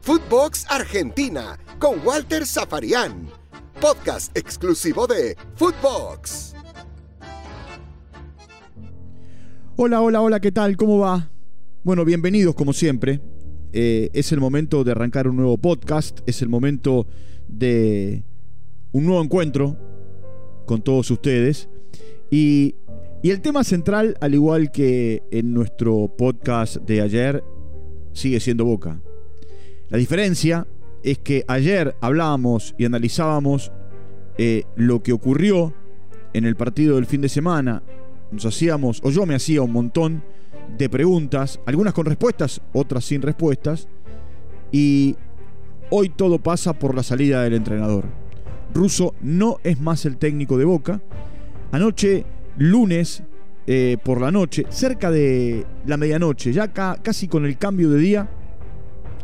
Footbox Argentina con Walter Zafarian. Podcast exclusivo de Footbox. Hola, hola, hola, ¿qué tal? ¿Cómo va? Bueno, bienvenidos como siempre. Eh, es el momento de arrancar un nuevo podcast, es el momento de un nuevo encuentro con todos ustedes. Y, y el tema central, al igual que en nuestro podcast de ayer, sigue siendo Boca. La diferencia es que ayer hablábamos y analizábamos eh, lo que ocurrió en el partido del fin de semana. Nos hacíamos, o yo me hacía un montón de preguntas, algunas con respuestas, otras sin respuestas. Y hoy todo pasa por la salida del entrenador. Russo no es más el técnico de Boca. Anoche, lunes, eh, por la noche, cerca de la medianoche, ya casi con el cambio de día,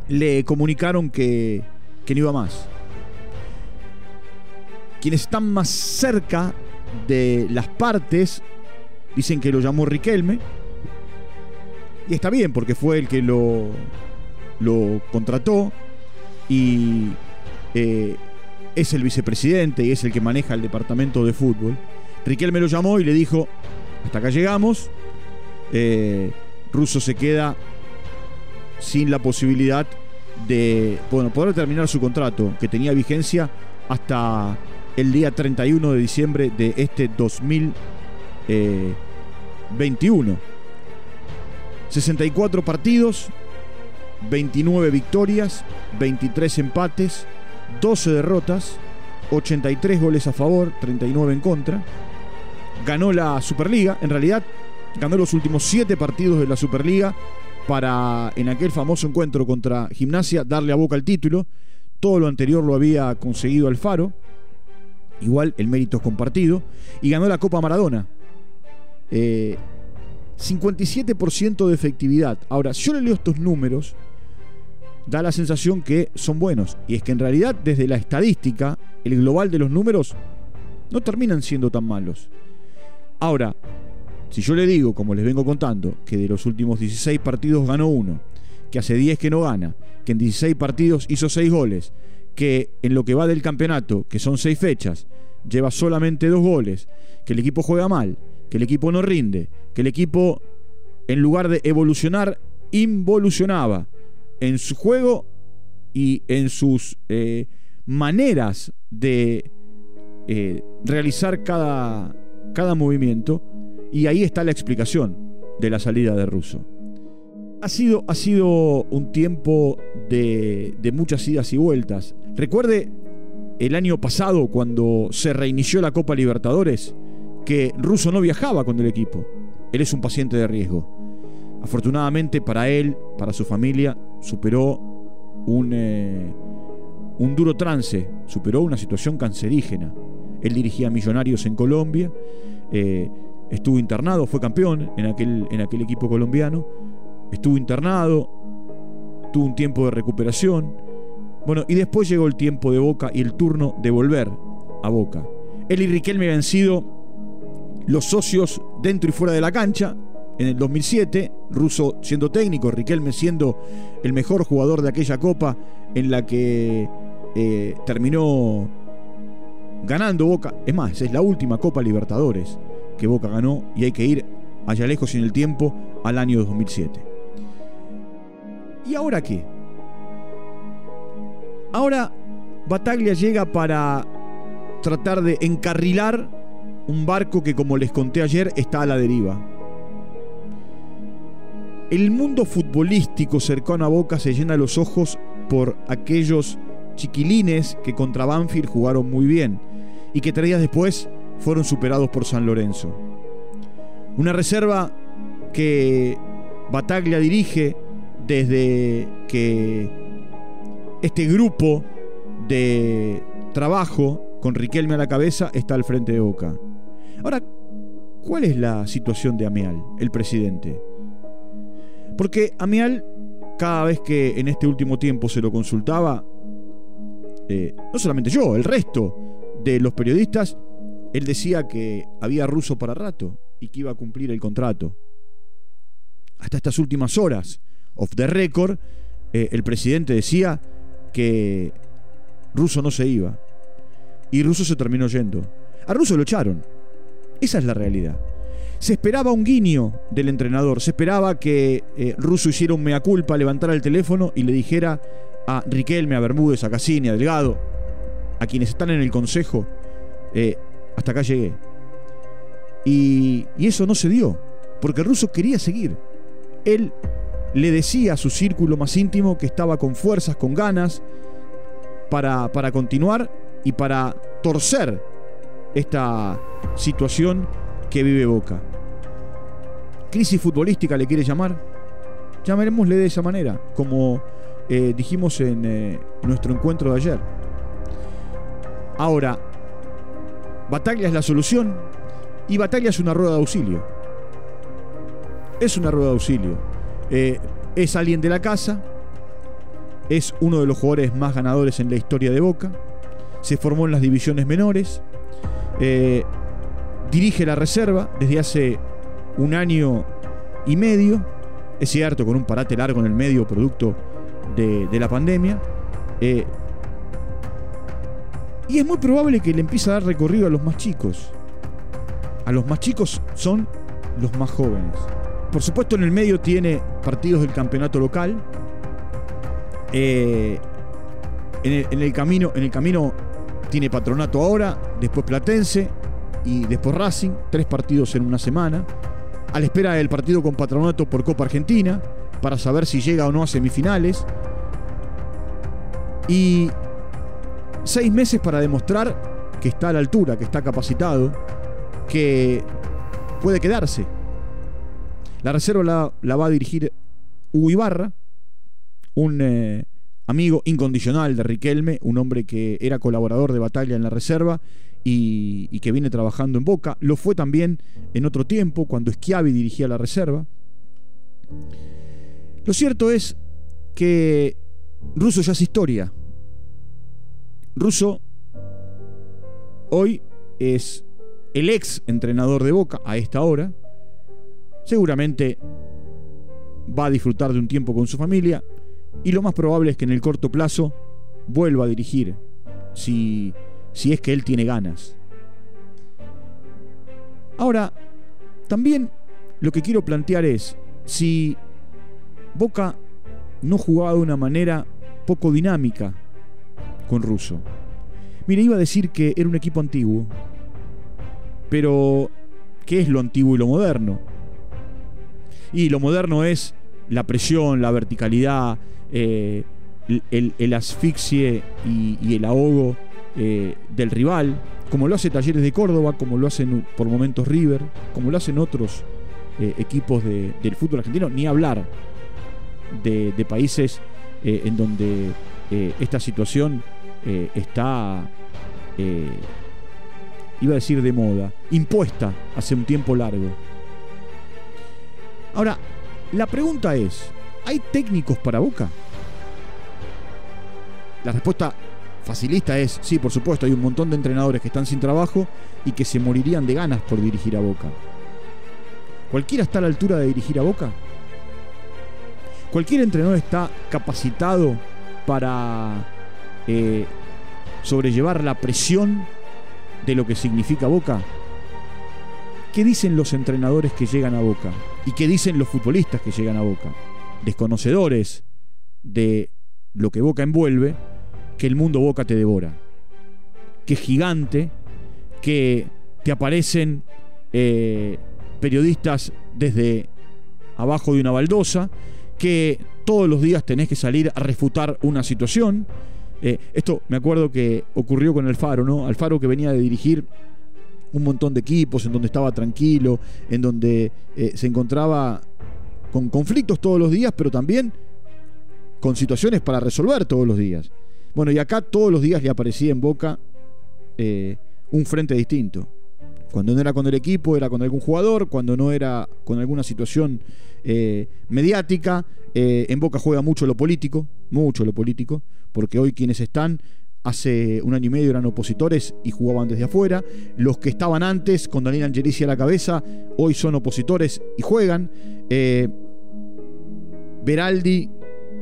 le comunicaron que, que no iba más. Quienes están más cerca de las partes dicen que lo llamó Riquelme. Y está bien, porque fue el que lo, lo contrató y eh, es el vicepresidente y es el que maneja el departamento de fútbol. Riquelme lo llamó y le dijo, hasta acá llegamos, eh, Russo se queda sin la posibilidad de bueno, poder terminar su contrato, que tenía vigencia hasta el día 31 de diciembre de este 2021. 64 partidos, 29 victorias, 23 empates, 12 derrotas, 83 goles a favor, 39 en contra. Ganó la Superliga, en realidad ganó los últimos 7 partidos de la Superliga para en aquel famoso encuentro contra Gimnasia darle a Boca el título. Todo lo anterior lo había conseguido Alfaro. Igual el mérito es compartido. Y ganó la Copa Maradona. 57% eh, de efectividad. Ahora, si yo le leo estos números, da la sensación que son buenos. Y es que en realidad, desde la estadística, el global de los números no terminan siendo tan malos. Ahora, si yo le digo, como les vengo contando, que de los últimos 16 partidos ganó uno, que hace 10 que no gana, que en 16 partidos hizo 6 goles, que en lo que va del campeonato, que son 6 fechas, lleva solamente 2 goles, que el equipo juega mal, que el equipo no rinde, que el equipo, en lugar de evolucionar, involucionaba en su juego y en sus eh, maneras de eh, realizar cada, cada movimiento, y ahí está la explicación de la salida de Russo. Ha sido, ha sido un tiempo de, muchas idas y vueltas. Recuerde el año pasado cuando se reinició la Copa Libertadores que Russo no viajaba con el equipo. Él es un paciente de riesgo. Afortunadamente para él, para su familia, superó un, eh, un duro trance, superó una situación cancerígena. Él dirigía Millonarios en Colombia, eh, estuvo internado, fue campeón en aquel, en aquel equipo colombiano, estuvo internado, tuvo un tiempo de recuperación, bueno, y después llegó el tiempo de Boca y el turno de volver a Boca. Él y Riquelme habían sido los socios dentro y fuera de la cancha en el 2007, Russo siendo técnico, Riquelme siendo el mejor jugador de aquella copa en la que eh, terminó ganando Boca. Es más, es la última Copa Libertadores que Boca ganó y hay que ir allá lejos en el tiempo al año 2007. ¿Y ahora qué? Ahora Bataglia llega para tratar de encarrilar un barco que como les conté ayer está a la deriva. El mundo futbolístico cercano a Boca se llena los ojos por aquellos chiquilines que contra Banfield jugaron muy bien y que tres días después fueron superados por San Lorenzo. Una reserva que Bataglia dirige desde que este grupo de trabajo con Riquelme a la cabeza está al frente de Boca. Ahora, ¿cuál es la situación de Amial, el presidente? Porque Amial, cada vez que en este último tiempo se lo consultaba, eh, no solamente yo, el resto los periodistas él decía que había ruso para rato y que iba a cumplir el contrato. Hasta estas últimas horas, of the record, eh, el presidente decía que Russo no se iba. Y Russo se terminó yendo. A Russo lo echaron. Esa es la realidad. Se esperaba un guiño del entrenador, se esperaba que eh, Russo hiciera un mea culpa, levantara el teléfono y le dijera a Riquelme, a Bermúdez, a Cassini, a Delgado, a quienes están en el consejo, eh, hasta acá llegué. Y, eso no se dio, porque Russo quería seguir. Él le decía a su círculo más íntimo que estaba con fuerzas, con ganas, para, para continuar y para torcer esta situación que vive Boca. Crisis futbolística le quiere llamar. Llamémosle de esa manera, como eh, dijimos en eh, nuestro encuentro de ayer. Ahora, Bataglia es la solución y Bataglia es una rueda de auxilio. Es una rueda de auxilio. Eh, es alguien de la casa, es uno de los jugadores más ganadores en la historia de Boca, se formó en las divisiones menores, dirige la reserva desde hace un año y medio, es cierto, con un parate largo en el medio producto de, la pandemia. Eh, y es muy probable que le empiece a dar recorrido a los más chicos. A los más chicos son los más jóvenes. Por supuesto, en el medio tiene partidos del campeonato local. Eh, en, el, camino, en el camino tiene patronato ahora, después Platense, y después Racing, tres partidos en una semana, a la espera del partido con Patronato por Copa Argentina, para saber si llega o no a semifinales, y seis meses para demostrar que está a la altura, que está capacitado, que puede quedarse. La reserva la, va a dirigir Hugo Ibarra, un eh, amigo incondicional de Riquelme, un hombre que era colaborador de batalla en la reserva y, que viene trabajando en Boca. Lo fue también en otro tiempo, cuando Schiavi dirigía la reserva. Lo cierto es que Russo ya es historia. Russo hoy es el ex entrenador de Boca a esta hora. Seguramente va a disfrutar de un tiempo con su familia y lo más probable es que en el corto plazo vuelva a dirigir si si es que él tiene ganas. Ahora, también lo que quiero plantear es, si Boca no jugaba de una manera poco dinámica con Russo. Mire, iba a decir que era un equipo antiguo, pero ¿qué es lo antiguo y lo moderno? Y lo moderno es la presión, la verticalidad, eh, el, asfixie y el ahogo eh, del rival, como lo hace Talleres de Córdoba, como lo hacen por momentos River, como lo hacen otros eh, equipos del fútbol argentino, ni hablar de, países en donde esta situación está, iba a decir de moda, impuesta hace un tiempo largo. Ahora, la pregunta es, ¿hay técnicos para Boca? La respuesta facilista es, sí, por supuesto, hay un montón de entrenadores que están sin trabajo y que se morirían de ganas por dirigir a Boca. ¿Cualquiera está a la altura de dirigir a Boca? ¿Cualquier entrenador está capacitado para eh, sobrellevar la presión de lo que significa Boca? ¿Qué dicen los entrenadores que llegan a Boca? ¿Y qué dicen los futbolistas que llegan a Boca? Desconocedores de lo que Boca envuelve, que el mundo boca te devora. Que gigante, que te aparecen eh, periodistas desde abajo de una baldosa, que todos los días tenés que salir a refutar una situación. Eh, esto me acuerdo que ocurrió con Alfaro, ¿no? Alfaro que venía de dirigir un montón de equipos, en donde estaba tranquilo, en donde eh, se encontraba con conflictos todos los días, pero también con situaciones para resolver todos los días. Bueno, y acá todos los días le aparecía en Boca eh, un frente distinto. Cuando no era con el equipo, era con algún jugador. Cuando no era con alguna situación eh, mediática. Eh, en Boca juega mucho lo político, mucho lo político, porque hoy quienes están hace un año y medio eran opositores y jugaban desde afuera. Los que estaban antes, con Daniel Angelici a la cabeza, hoy son opositores y juegan. Beraldi,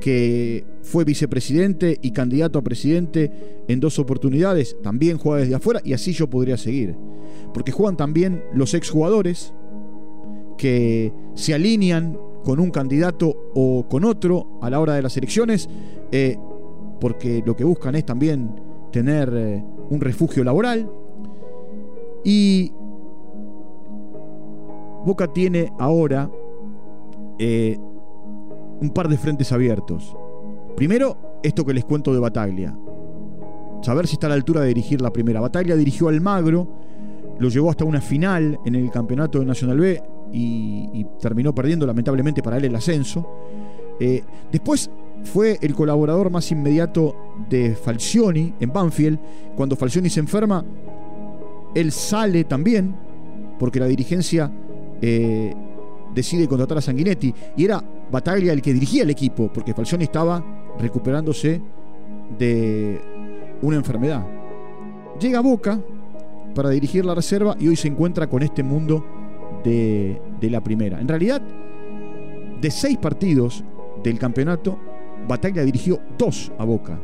que fue vicepresidente y candidato a presidente en dos oportunidades, también juega desde afuera y así yo podría seguir. Porque juegan también los exjugadores que se alinean con un candidato o con otro a la hora de las elecciones, eh, porque lo que buscan es también tener eh, un refugio laboral. Y Boca tiene ahora eh, un par de frentes abiertos. Primero, esto que les cuento de Bataglia. Saber si está a la altura de dirigir la primera. Bataglia dirigió al Magro, lo llevó hasta una final en el campeonato de Nacional B y, terminó perdiendo lamentablemente para él el ascenso. Eh, después fue el colaborador más inmediato de Falcioni en Banfield. Cuando Falcioni se enferma, él sale también, porque la dirigencia eh, decide contratar a Sanguinetti. Y era Bataglia el que dirigía el equipo, porque Falcioni estaba recuperándose de una enfermedad. Llega a Boca para dirigir la reserva y hoy se encuentra con este mundo de, la primera. En realidad, de seis partidos del campeonato, Bataglia dirigió dos a Boca.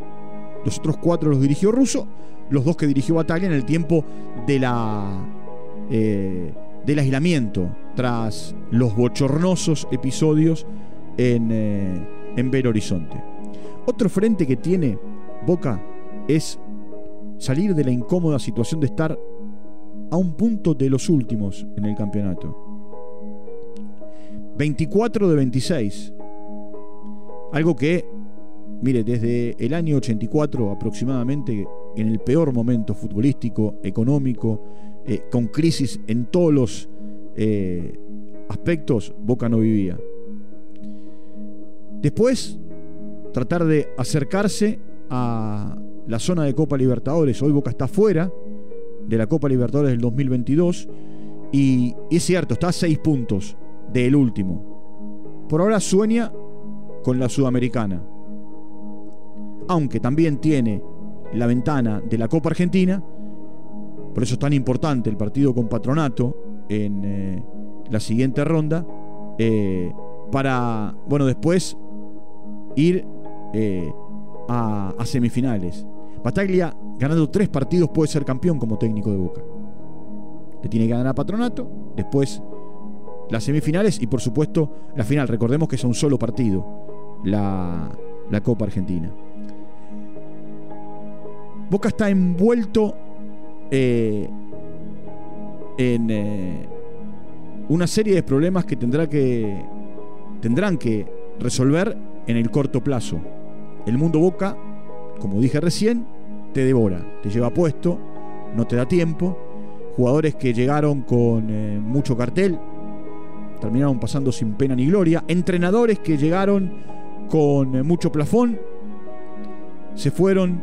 Los otros cuatro los dirigió Russo, los dos que dirigió Bataglia en el tiempo de la, eh, del aislamiento, tras los bochornosos episodios en, eh, en Belo Horizonte. Otro frente que tiene Boca es salir de la incómoda situación de estar a un punto de los últimos en el campeonato. 24 de 26. Algo que, mire, desde el año 84 aproximadamente, en el peor momento futbolístico, económico, eh, con crisis en todos los eh, aspectos, Boca no vivía. Después, tratar de acercarse a la zona de Copa Libertadores. Hoy Boca está fuera de la Copa Libertadores del 2022 y, es cierto, está a seis puntos del último. Por ahora sueña con la Sudamericana. Aunque también tiene la ventana de la Copa Argentina, por eso es tan importante el partido con Patronato en eh, la siguiente ronda, eh, para, bueno, después ir eh, a, a semifinales. Bataglia, ganando tres partidos, puede ser campeón como técnico de Boca. Le tiene que ganar a Patronato, después las semifinales y por supuesto la final. Recordemos que es un solo partido, la, Copa Argentina. Boca está envuelto eh, en eh, una serie de problemas que, tendrá que tendrán que resolver en el corto plazo. El mundo Boca, como dije recién, te devora, te lleva puesto, no te da tiempo. Jugadores que llegaron con eh, mucho cartel, terminaron pasando sin pena ni gloria. Entrenadores que llegaron con eh, mucho plafón, se fueron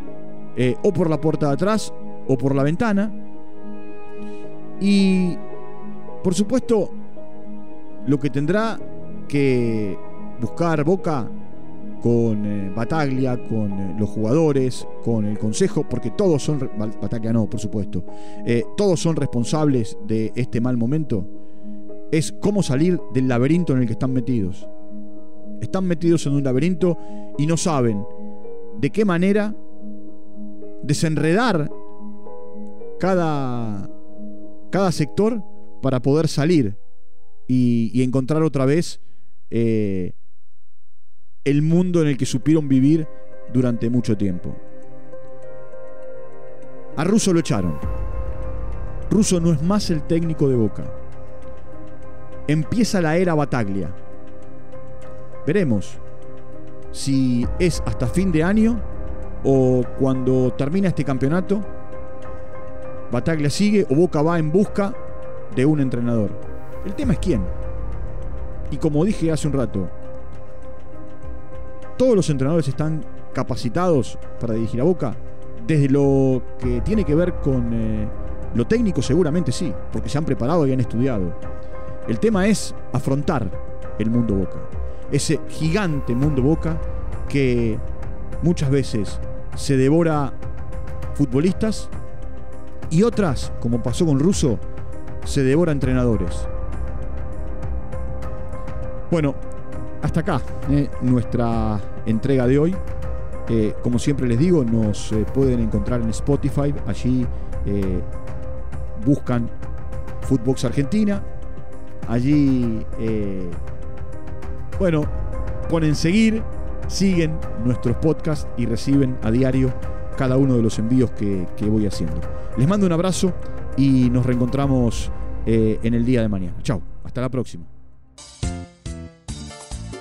eh, o por la puerta de atrás o por la ventana. Y, por supuesto, lo que tendrá que buscar Boca con eh, Bataglia, con los jugadores, con el consejo, porque todos son, Bataglia no, por supuesto, todos son responsables de este mal momento es cómo salir del laberinto en el que están metidos. Están metidos en un laberinto y no saben de qué manera desenredar cada, cada sector para poder salir y, encontrar otra vez eh, el mundo en el que supieron vivir durante mucho tiempo. A Russo lo echaron. Russo no es más el técnico de Boca empieza la era Bataglia. Veremos si es hasta fin de año o cuando termina este campeonato, Bataglia sigue o Boca va en busca de un entrenador. El tema es quién. Y como dije hace un rato, todos los entrenadores están capacitados para dirigir a Boca. Desde lo que tiene que ver con eh, lo técnico seguramente sí, porque se han preparado y han estudiado. El tema es afrontar el mundo Boca. Ese gigante mundo Boca que muchas veces se devora futbolistas y otras, como pasó con Russo, se devora entrenadores. Bueno, hasta acá eh, nuestra entrega de hoy. Eh, como siempre les digo, nos eh, pueden encontrar en Spotify. Allí buscan Footbox Argentina. Allí, bueno, ponen seguir, siguen nuestros podcasts y reciben a diario cada uno de los envíos que, voy haciendo. Les mando un abrazo y nos reencontramos en el día de mañana. Chao, hasta la próxima.